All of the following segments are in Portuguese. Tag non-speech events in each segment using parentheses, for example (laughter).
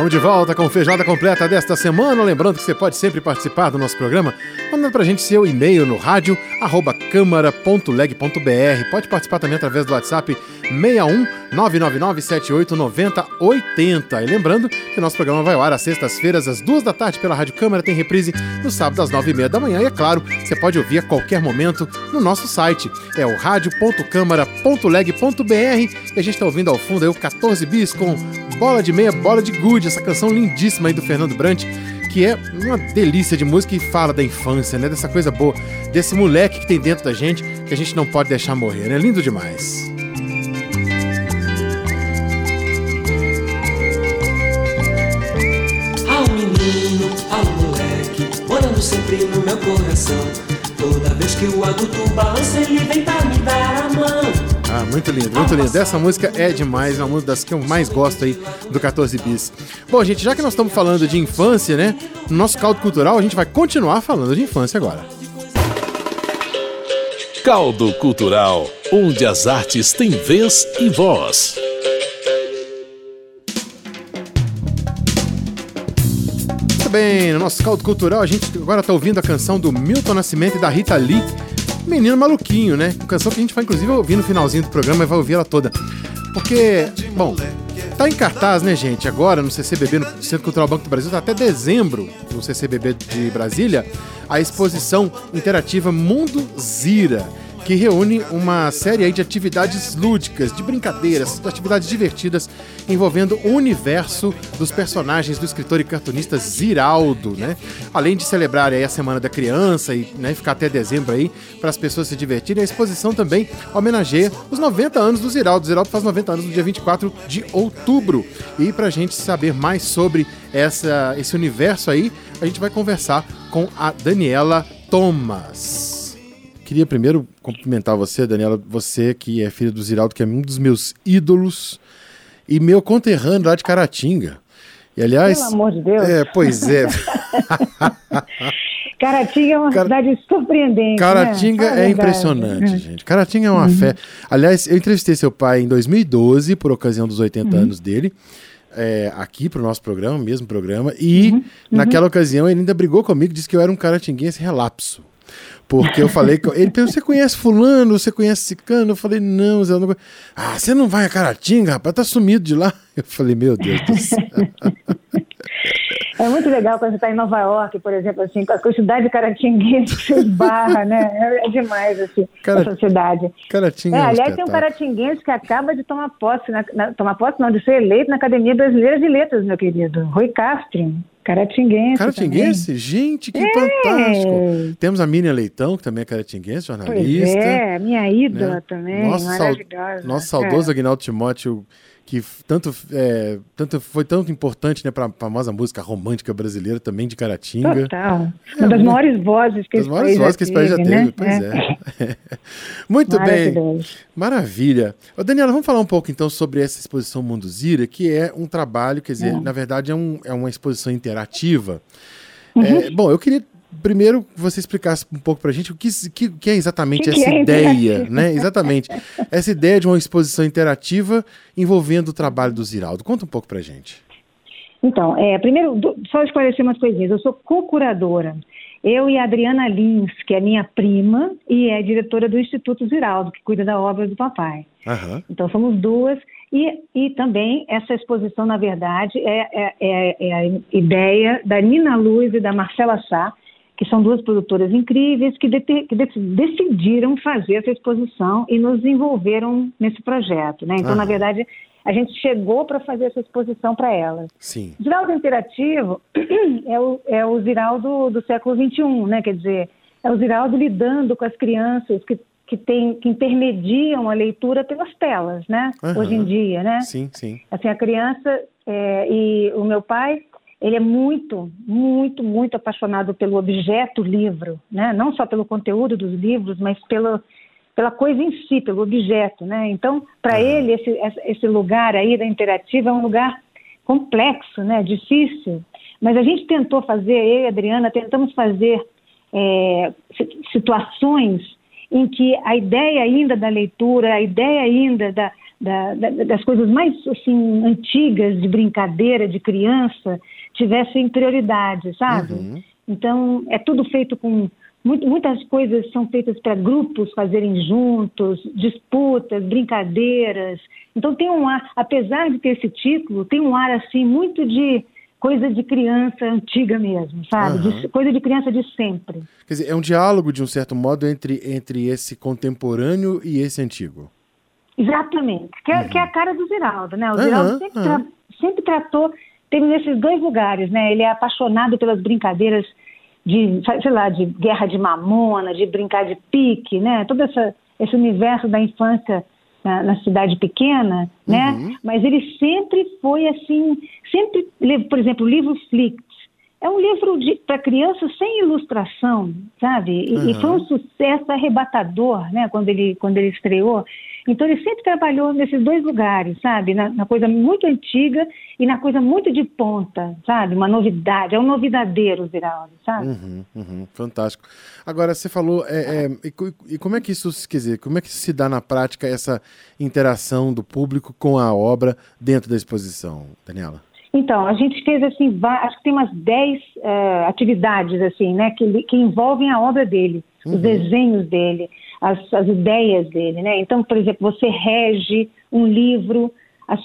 Estamos de volta com Feijoada Completa desta semana. Lembrando que você pode sempre participar do nosso programa, mandando pra gente seu e-mail no rádio câmara.leg.br. Pode participar também através do WhatsApp 61 999 78 90 80. E lembrando que o nosso programa vai ao ar às sextas-feiras, às duas da tarde, pela Rádio Câmara, tem reprise no sábado às nove e meia da manhã. E é claro, você pode ouvir a qualquer momento no nosso site. É o rádio.câmara.leg.br. E a gente está ouvindo ao fundo aí o 14 bis com Bola de Meia, Bola de Gude, essa canção lindíssima aí do Fernando Brant que é uma delícia de música e fala da infância, né? Dessa coisa boa, desse moleque que tem dentro da gente que a gente não pode deixar morrer, né? Lindo demais. morando sempre no meu coração. Toda vez que o adulto balança, ele vem pra me dar. Ah, muito lindo, muito lindo. Essa música é demais, é uma das que eu mais gosto aí do 14 Bis. Bom, gente, já que nós estamos falando de infância, né? No nosso caldo cultural, a gente vai continuar falando de infância agora. Caldo Cultural, onde as artes têm vez e voz. bem, no nosso caldo cultural a gente agora tá ouvindo a canção do Milton Nascimento e da Rita Lee, Menino Maluquinho, né? Uma canção que a gente vai inclusive ouvir no finalzinho do programa e vai ouvir ela toda. Porque, bom, tá em cartaz, né, gente? Agora no CCBB, no Centro Cultural Banco do Brasil, tá até dezembro, no CCBB de Brasília, a exposição interativa Mundo Zira que reúne uma série de atividades lúdicas, de brincadeiras, de atividades divertidas envolvendo o universo dos personagens do escritor e cartunista Ziraldo, né? Além de celebrar a Semana da Criança e né, ficar até dezembro aí para as pessoas se divertirem, a exposição também homenageia os 90 anos do Ziraldo. O Ziraldo faz 90 anos no dia 24 de outubro. E para a gente saber mais sobre essa, esse universo aí, a gente vai conversar com a Daniela Thomas queria primeiro cumprimentar você, Daniela, você que é filha do Ziraldo, que é um dos meus ídolos e meu conterrâneo lá de Caratinga. E aliás, pelo amor de Deus. É, pois é. (laughs) Caratinga é uma Car... cidade surpreendente. Caratinga né? é impressionante, gente. Caratinga é uma uhum. fé. Aliás, eu entrevistei seu pai em 2012, por ocasião dos 80 uhum. anos dele. É, aqui para o nosso programa, mesmo programa, e uhum. naquela ocasião ele ainda brigou comigo, disse que eu era um caratinguense relapso. Porque eu falei, que ele perguntou, você conhece fulano, você conhece cicano? Eu falei, não, Zé, não... Ah, você não vai a Caratinga, rapaz, tá sumido de lá. Eu falei, meu Deus do céu. É muito legal quando você está em Nova York, por exemplo, assim, com a quantidade de caratinguenses que você esbarra, né? É, é demais, assim, Cara, essa cidade. Caratinga é, aliás, tem um caratinguense que acaba de tomar posse, na, na, tomar posse não, de ser eleito na Academia Brasileira de Letras, meu querido, Rui Castro. Caratinguense. Caratinguense? Também. Gente, que é. fantástico. Temos a Miriam Leitão, que também é caratinguense, jornalista. Pois é, minha ídola né? também, nosso maravilhosa. Nosso saudoso é. Aguinaldo Timóteo que tanto, é, tanto foi tanto importante né, para a famosa música romântica brasileira também de Caratinga. Total. É, Uma das maiores vozes que esse país vozes que esse país já teve. Né? Pois é. é. (laughs) Muito bem. Maravilha. Ô, Daniela, vamos falar um pouco então sobre essa exposição Munduzira, que é um trabalho, quer dizer, na verdade é, um, é uma exposição interativa. Uhum. É, bom, eu queria primeiro você explicasse um pouco para a gente o que, que, que, é exatamente que essa é ideia, né? Exatamente. (laughs) essa ideia de uma exposição interativa envolvendo o trabalho do Ziraldo. Conta um pouco para a gente. Então, é, primeiro, só esclarecer umas coisinhas. Eu sou co-curadora. Eu e a Adriana Lins, que é minha prima e é diretora do Instituto Ziraldo, que cuida da obra do papai. Uhum. Então, somos duas. E, e também essa exposição, na verdade, é, é, é, é a ideia da Nina Luz e da Marcela Sá, que são duas produtoras incríveis que, de, que de, decidiram fazer essa exposição e nos envolveram nesse projeto. Né? Então, ah. na verdade, a gente chegou para fazer essa exposição para elas. Sim. Ziraldo Interativo (clears throat) é o, é o Ziraldo do século XXI, né? quer dizer, é o Ziraldo lidando com as crianças que, que, tem, que intermediam a leitura pelas telas, né? Uhum. hoje em dia. Né? Sim, sim. Assim, a criança é, e o meu pai ele é muito, muito, muito apaixonado pelo objeto livro, né? não só pelo conteúdo dos livros, mas pela, pela coisa em si, pelo objeto. Né? Então, para uhum. ele, esse, esse lugar aí da interativa é um lugar complexo, né? difícil. Mas a gente tentou fazer, eu e a Adriana tentamos fazer é, situações em que a ideia ainda da leitura, a ideia ainda da, da, da, das coisas mais assim, antigas de brincadeira, de criança, tivessem prioridade, sabe? Uhum. Então, é tudo feito com. Muitas coisas são feitas para grupos fazerem juntos, disputas, brincadeiras. Então, tem um ar, apesar de ter esse título, tem um ar assim muito de coisa de criança antiga mesmo, sabe? Uhum. De, coisa de criança de sempre. Quer dizer, é um diálogo, de um certo modo, entre, entre esse contemporâneo e esse antigo. Exatamente, que é, uhum. que é a cara do Ziraldo, né? O Ziraldo sempre, tra sempre tratou, teve nesses dois lugares, né? Ele é apaixonado pelas brincadeiras de, sei lá, de guerra de mamona, de brincar de pique, né? Todo essa, esse universo da infância na, na cidade pequena, né? Uhum. Mas ele sempre foi assim, sempre, por exemplo, o livro Flix, é um livro para crianças sem ilustração, sabe? E, uhum. e, foi um sucesso arrebatador, né? Quando ele, quando ele estreou. Então ele sempre trabalhou nesses dois lugares, sabe? Na, na, coisa muito antiga e na coisa muito de ponta, sabe? Uma novidade, é um novidadeiro, Ziraldo, sabe? Uhum, uhum, fantástico. Agora, você falou, é, é, e, e, como é que isso, quer dizer, como é que se dá na prática essa interação do público com a obra dentro da exposição, Daniela? Então, a gente fez assim, acho que tem umas 10 uh, eh, atividades assim, né, que, que envolvem a obra dele, uhum. os desenhos dele, as, as, ideias dele, né? Então, por exemplo, você rege um livro,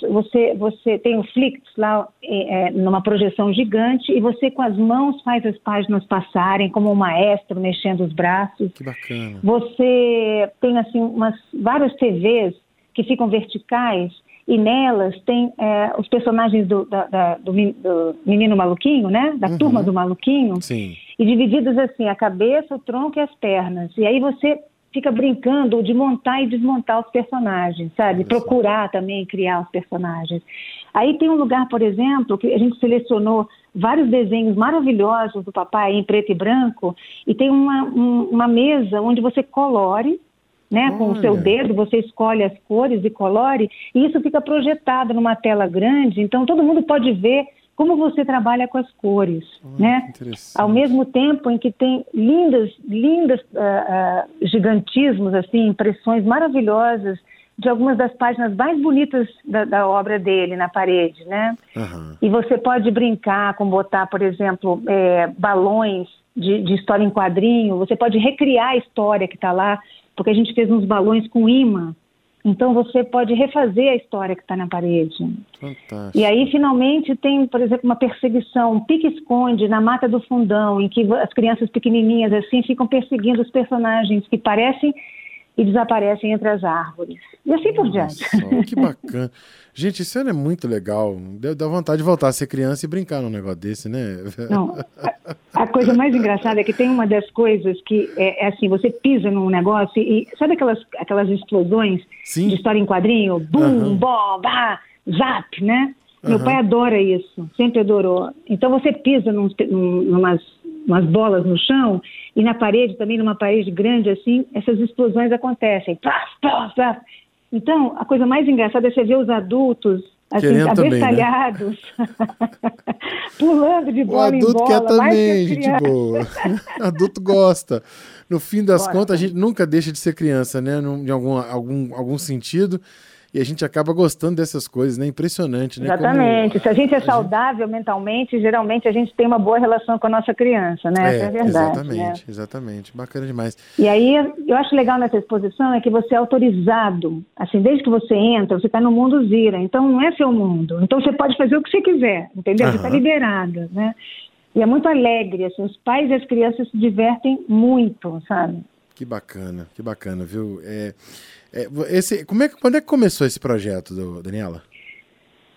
você, você tem o Flix lá é, numa projeção gigante e você com as mãos faz as páginas passarem como um maestro mexendo os braços. Que bacana. Você tem assim umas várias TVs que ficam verticais e nelas tem é, os personagens do, da, da, do, do, menino maluquinho, né? Da uhum. turma do maluquinho. Sim. E divididos assim, a cabeça, o tronco e as pernas. E aí você fica brincando de montar e desmontar os personagens, sabe? Isso. Procurar também criar os personagens. Aí tem um lugar, por exemplo, que a gente selecionou vários desenhos maravilhosos do papai em preto e branco, e tem uma, um, uma mesa onde você colore né? Com o seu dedo, você escolhe as cores e colore, e isso fica projetado numa tela grande, então todo mundo pode ver como você trabalha com as cores, né? Ao mesmo tempo em que tem lindas, lindas uh, uh, gigantismos, assim, impressões maravilhosas de algumas das páginas mais bonitas da, da obra dele na parede, né? Uhum. E você pode brincar com botar, por exemplo, é, balões de, de história em quadrinho, você pode recriar a história que está lá porque a gente fez uns balões com imã. Então você pode refazer a história que está na parede. Fantástico. E aí finalmente tem, por exemplo, uma perseguição, um pique-esconde na mata do fundão, em que as crianças pequenininhas assim ficam perseguindo os personagens que parecem e desaparecem entre as árvores. E assim por diante. (laughs) Que bacana. Gente, isso é muito legal. Dá vontade de voltar a ser criança e brincar num negócio desse, né? Não, (laughs) a, a coisa mais engraçada é que tem uma das coisas que é, é assim, você pisa num negócio e sabe aquelas, aquelas explosões Sim. de história em quadrinho? Bum, uhum. bom, bah, zap, né? Meu pai adora isso, sempre adorou. Então você pisa num, num, numas umas bolas no chão e na parede também, numa parede grande assim, essas explosões acontecem. Plaf, plaf, plaf. Então, a coisa mais engraçada é você ver os adultos assim, Querendo abestalhados, né? (laughs) pulando de bola (laughs) o adulto em bola. quer também, gente boa. adulto gosta. No fim das contas, a gente nunca deixa de ser criança, né? Em algum, algum, algum sentido e a gente acaba gostando dessas coisas, né? Impressionante, né? Exatamente. Como... Se a gente é saudável mentalmente, geralmente a gente tem uma boa relação com a nossa criança, né? É, Essa é verdade. Exatamente, né? exatamente. Bacana demais. E aí, eu acho legal nessa exposição é que você é autorizado. Assim, desde que você entra, você está no mundo Zira. Então, não é seu mundo. Então, você pode fazer o que você quiser, entendeu? Uhum. Você está liberada, né? E é muito alegre, assim, os pais e as crianças se divertem muito, sabe? Que bacana, que bacana, viu? É, esse, como é, quando é que começou esse projeto, do, Daniela?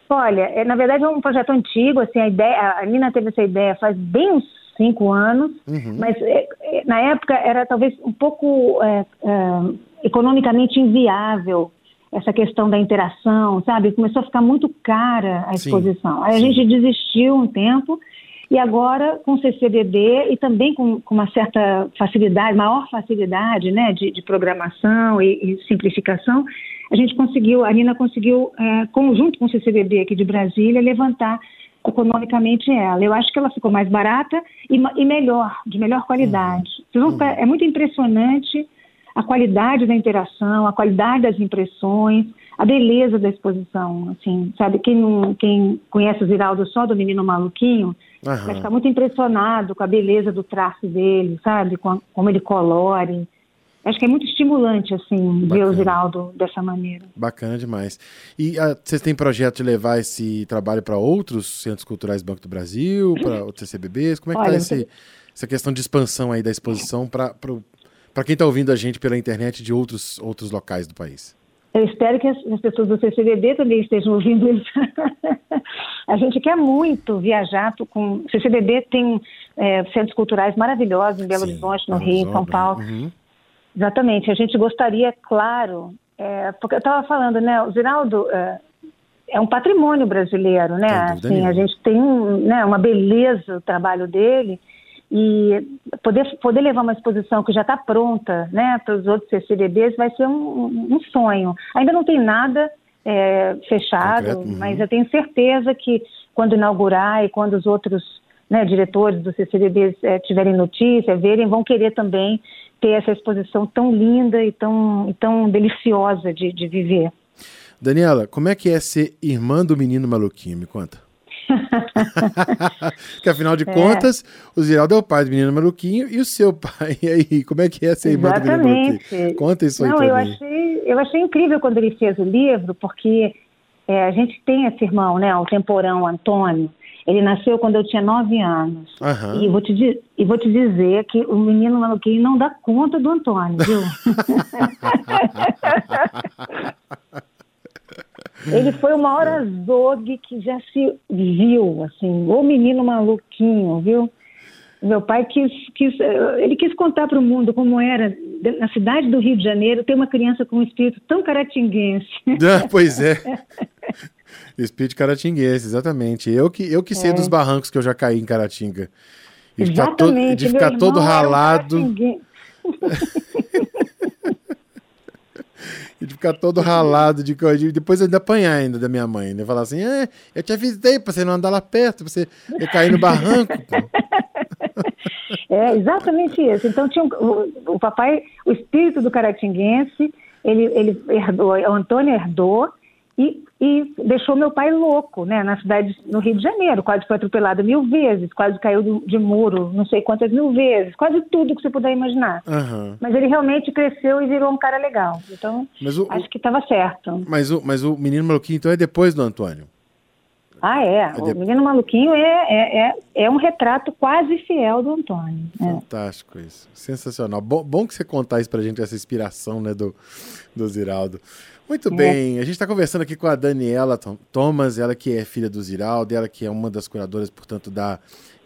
Olha, é, na verdade é um projeto antigo, assim, a ideia, a Nina teve essa ideia faz bem uns cinco anos, uhum. mas é, é na época era talvez um pouco é, é, economicamente inviável essa questão da interação, sabe? Começou a ficar muito cara a exposição. Sim, Aí a gente desistiu um tempo e agora, com o CCBB e também com, com, uma certa facilidade, maior facilidade né, de, de programação e, e, simplificação, a gente conseguiu, a Nina conseguiu, é, conjunto com o CCBB aqui de Brasília, levantar economicamente ela. Eu acho que ela ficou mais barata e, e melhor, de melhor qualidade. Uhum. Uhum. É muito impressionante a qualidade da interação, a qualidade das impressões, a beleza da exposição, assim, sabe? Quem, não, quem conhece o Ziraldo só do Menino Maluquinho uhum. vai ficar muito impressionado com a beleza do traço dele, sabe? Com, como ele colore. Acho que é muito estimulante, assim, Bacana. ver o Ziraldo dessa maneira. Bacana demais. E a, ah, vocês têm projeto de levar esse trabalho para outros centros culturais do Banco do Brasil, para (clears throat) outros CCBBs? Como é que está essa questão de expansão aí da exposição para quem está ouvindo a gente pela internet de outros, outros locais do país? Eu espero que as, as pessoas do CCBB também estejam ouvindo isso. (laughs) a gente quer muito viajar com. O CCBB tem é, centros culturais maravilhosos em Belo Sim, Horizonte, no Rio, em São Paulo. Uhum. Exatamente. A gente gostaria, claro, é, porque eu estava falando, né? O Ziraldo é, é, um patrimônio brasileiro, né? Assim, a gente tem né, uma beleza o trabalho dele e poder, poder levar uma exposição que já está pronta né, para os outros CCBBs vai ser um, um sonho. Ainda não tem nada é, fechado, uhum. mas eu tenho certeza que quando inaugurar e quando os outros né, diretores do CCBB é, tiverem notícia, verem, vão querer também ter essa exposição tão linda e tão, e tão deliciosa de, de viver. Daniela, como é que é ser irmã do menino maluquinho? Me conta. (laughs) que afinal de é. contas, o Ziraldo é o pai do menino maluquinho e o seu pai. (laughs) E aí, como é que é ser irmã do menino maluquinho? Conta isso aí Não, eu mim. Achei, eu achei incrível quando ele fez o livro, porque é, a gente tem esse irmão, né, o temporão Antônio, ele nasceu quando eu tinha nove anos. Uhum. E, vou te, e vou te dizer que o menino maluquinho não dá conta do Antônio, viu? (laughs) ele foi o maior azogue que já se viu, assim, o menino maluquinho, viu? Meu pai quis, quis ele quis contar para o mundo como era na cidade do Rio de Janeiro ter uma criança com um espírito tão caratinguense. (laughs) Ah, pois é. (laughs) Espírito caratinguense, exatamente. Eu que, eu que sei é. dos barrancos que eu já caí em Caratinga. De ficar, to, de ficar todo ralado. (laughs) e de ficar todo ralado, de, de depois ainda apanhar ainda da minha mãe, né? Falar assim, é, eu te avisei pra você não andar lá perto, pra você cair no barranco. (laughs) é, exatamente isso. Então tinha o, o, papai, o espírito do caratinguense, ele, ele herdou, o Antônio herdou, e, e deixou meu pai louco, né, na cidade, no Rio de Janeiro, quase foi atropelado mil vezes, quase caiu de, de muro não sei quantas mil vezes, quase tudo que você puder imaginar. Uhum. Mas ele realmente cresceu e virou um cara legal, então o, acho que estava certo. Mas o, mas o Menino Maluquinho, então, é depois do Antônio? Ah, é. é o Menino Maluquinho é, é, é, é, um retrato quase fiel do Antônio. É. Fantástico isso. Sensacional. Bom, bom que você contar isso pra gente, essa inspiração né, do, do Ziraldo. Muito é. bem, a gente está conversando aqui com a Daniela Thomas, ela que é filha do Ziraldo, ela que é uma das curadoras, portanto, da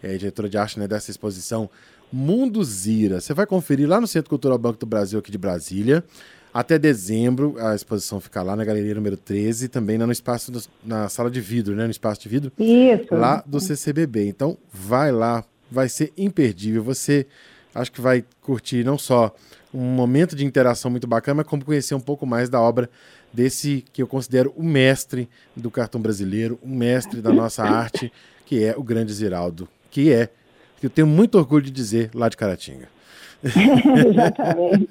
é, diretora de arte né, dessa exposição Mundo Zira. Você vai conferir lá no Centro Cultural Banco do Brasil, aqui de Brasília. Até dezembro, a exposição fica lá na galeria número 13, também no espaço, do, na sala de vidro, né? No espaço de vidro. Isso. Lá do CCBB. Então, vai lá, vai ser imperdível. Você acho que vai curtir não só um momento de interação muito bacana, mas como conhecer um pouco mais da obra desse que eu considero o mestre do cartão brasileiro, o mestre da nossa arte, que é o grande Ziraldo, que é, que eu tenho muito orgulho de dizer, lá de Caratinga. (laughs) Exatamente.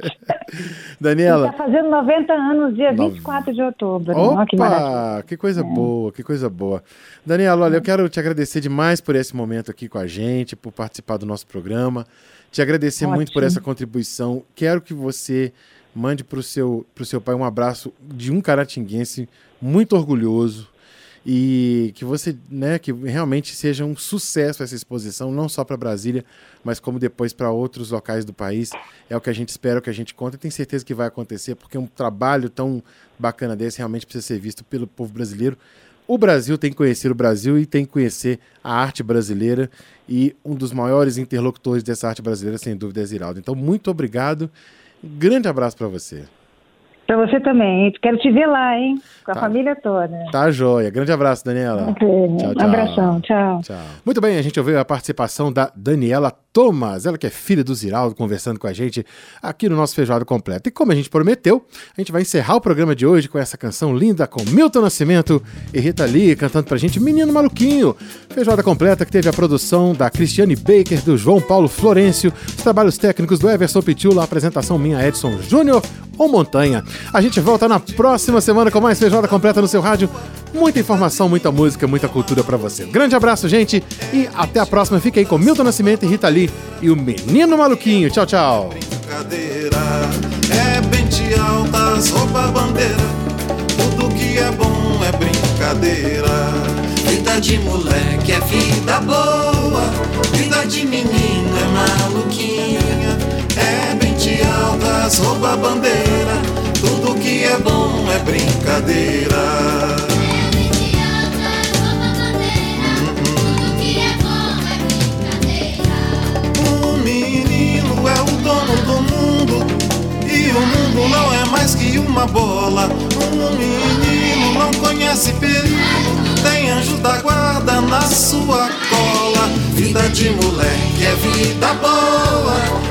Daniela. Está fazendo 90 anos, dia 24 de outubro. Opa, que, que coisa é. boa, que coisa boa. Daniela, olha, eu quero te agradecer demais por esse momento aqui com a gente, por participar do nosso programa. Te agradecer Ótimo. muito por essa contribuição. Quero que você mande para o seu, seu pai um abraço de um caratinguense muito orgulhoso e que você, né, que realmente seja um sucesso essa exposição, não só para Brasília, mas como depois para outros locais do país. É o que a gente espera, é o que a gente conta e tem certeza que vai acontecer, porque um trabalho tão bacana desse realmente precisa ser visto pelo povo brasileiro. O Brasil tem que conhecer o Brasil e tem que conhecer a arte brasileira e um dos maiores interlocutores dessa arte brasileira, sem dúvida, é Ziraldo. Então, muito obrigado. grande abraço para você. Pra você também. Quero te ver lá, hein? Com a tá. família toda. Tá joia. Grande abraço, Daniela. Okay. Tchau, tchau. Um abração. Tchau. tchau. Muito bem, a gente ouviu a participação da Daniela Thomas, ela que é filha do Ziraldo, conversando com a gente aqui no nosso Feijoada Completo. E como a gente prometeu, a gente vai encerrar o programa de hoje com essa canção linda com Milton Nascimento e Rita Lee cantando pra gente Menino Maluquinho. Feijoada Completa que teve a produção da Cristiane Baker, do João Paulo Florencio, os trabalhos técnicos do Everson Pitula, a apresentação minha Edson Júnior ou Montanha. A gente volta na próxima semana com mais Feijoada Completa no seu rádio. Muita informação, muita música, muita cultura para você. Grande abraço, gente, e até a próxima. Fique aí com Milton Nascimento e Rita Lee e o Menino Maluquinho. Tchau, tchau. Brincadeira é pente altas, roupa bandeira. Tudo que é bom é brincadeira. Vida de moleque é vida boa. Vida de menino é maluquinha. É pente altas, roupa bandeira. Tudo que é bom é brincadeira. o mundo não é mais que uma bola. Um menino não conhece perigo, tem anjo da guarda na sua cola. Vida de moleque é vida boa,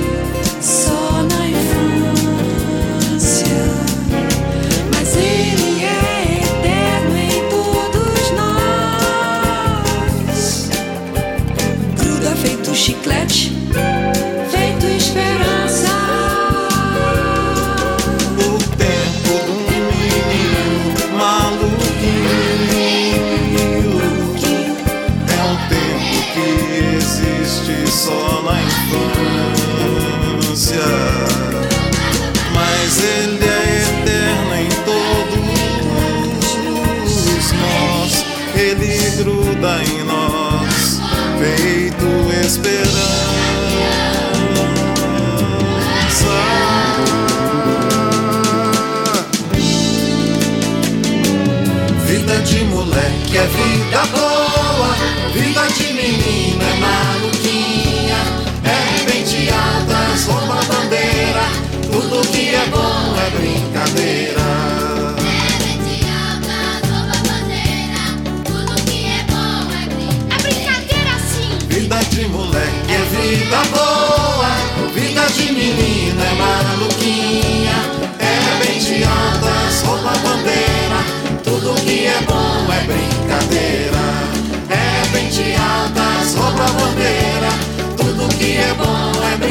desgruda em nós, feito esperança. Vida de moleque é vida boa, vida de menina é maluco. vida boa, vida de menina é maluquinha. É bem de andas, roupa bandeira, tudo que é bom é brincadeira. É bem de andas, roupa bandeira, tudo que é bom é brincadeira.